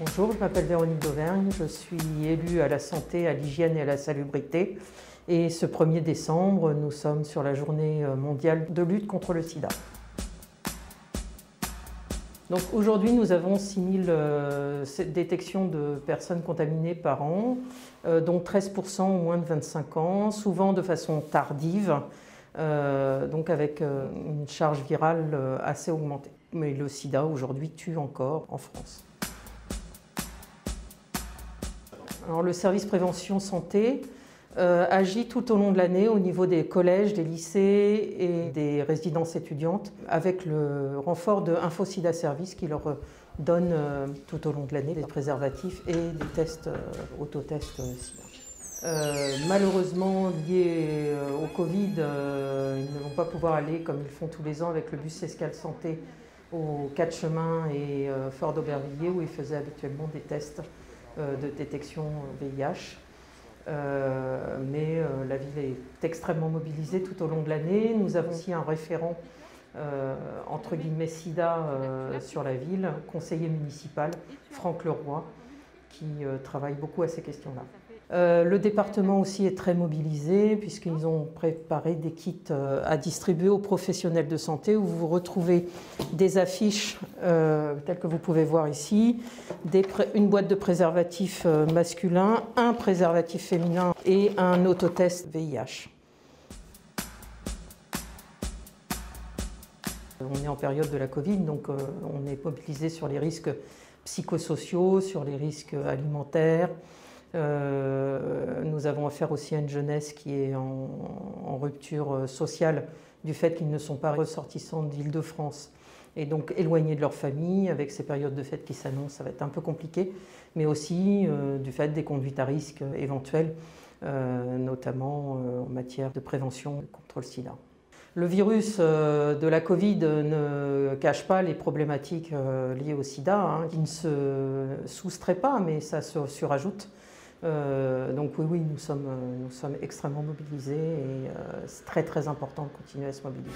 Bonjour, je m'appelle Véronique d'Auvergne, je suis élue à la santé, à l'hygiène et à la salubrité. Et ce 1er décembre, nous sommes sur la journée mondiale de lutte contre le sida. Donc aujourd'hui, nous avons 6000 euh, détections de personnes contaminées par an, euh, dont 13% ont moins de 25 ans, souvent de façon tardive, euh, donc avec une charge virale assez augmentée. Mais le sida aujourd'hui tue encore en France. Le service prévention santé euh, agit tout au long de l'année au niveau des collèges, des lycées et des résidences étudiantes avec le renfort de InfoSida Service qui leur donne euh, tout au long de l'année des préservatifs et des tests, euh, autotests SIDA. malheureusement, liés au Covid, ils ne vont pas pouvoir aller comme ils font tous les ans avec le bus Escale Santé aux quatre chemins et Fort d'Aubervilliers où ils faisaient habituellement des tests de détection VIH. Euh, mais euh, la ville est extrêmement mobilisée tout au long de l'année. Nous avons aussi un référent euh, entre guillemets SIDA sur la ville, conseiller municipal, Franck Leroy, qui travaille beaucoup à ces questions-là. Euh, le département aussi est très mobilisé puisqu'ils ont préparé des kits euh, à distribuer aux professionnels de santé où vous retrouvez des affiches euh, telles que vous pouvez voir ici, une boîte de préservatifs masculins, un préservatif féminin et un autotest VIH. On est en période de la Covid, donc on est mobilisé sur les risques psychosociaux, sur les risques alimentaires, euh, nous avons affaire aussi à une jeunesse qui est en, rupture euh, sociale du fait qu'ils ne sont pas ressortissants d'Île-de-France et donc éloignés de leur famille avec ces périodes de fête qui s'annoncent, ça va être un peu compliqué, mais aussi euh, du fait des conduites à risque éventuelles, notamment en matière de prévention contre le sida. Le virus de la Covid ne cache pas les problématiques liées au sida, hein, qui ne se soustraient pas, mais ça se surajoute. Euh, donc oui, oui, nous sommes, nous sommes extrêmement mobilisés et euh, c'est très très important de continuer à se mobiliser.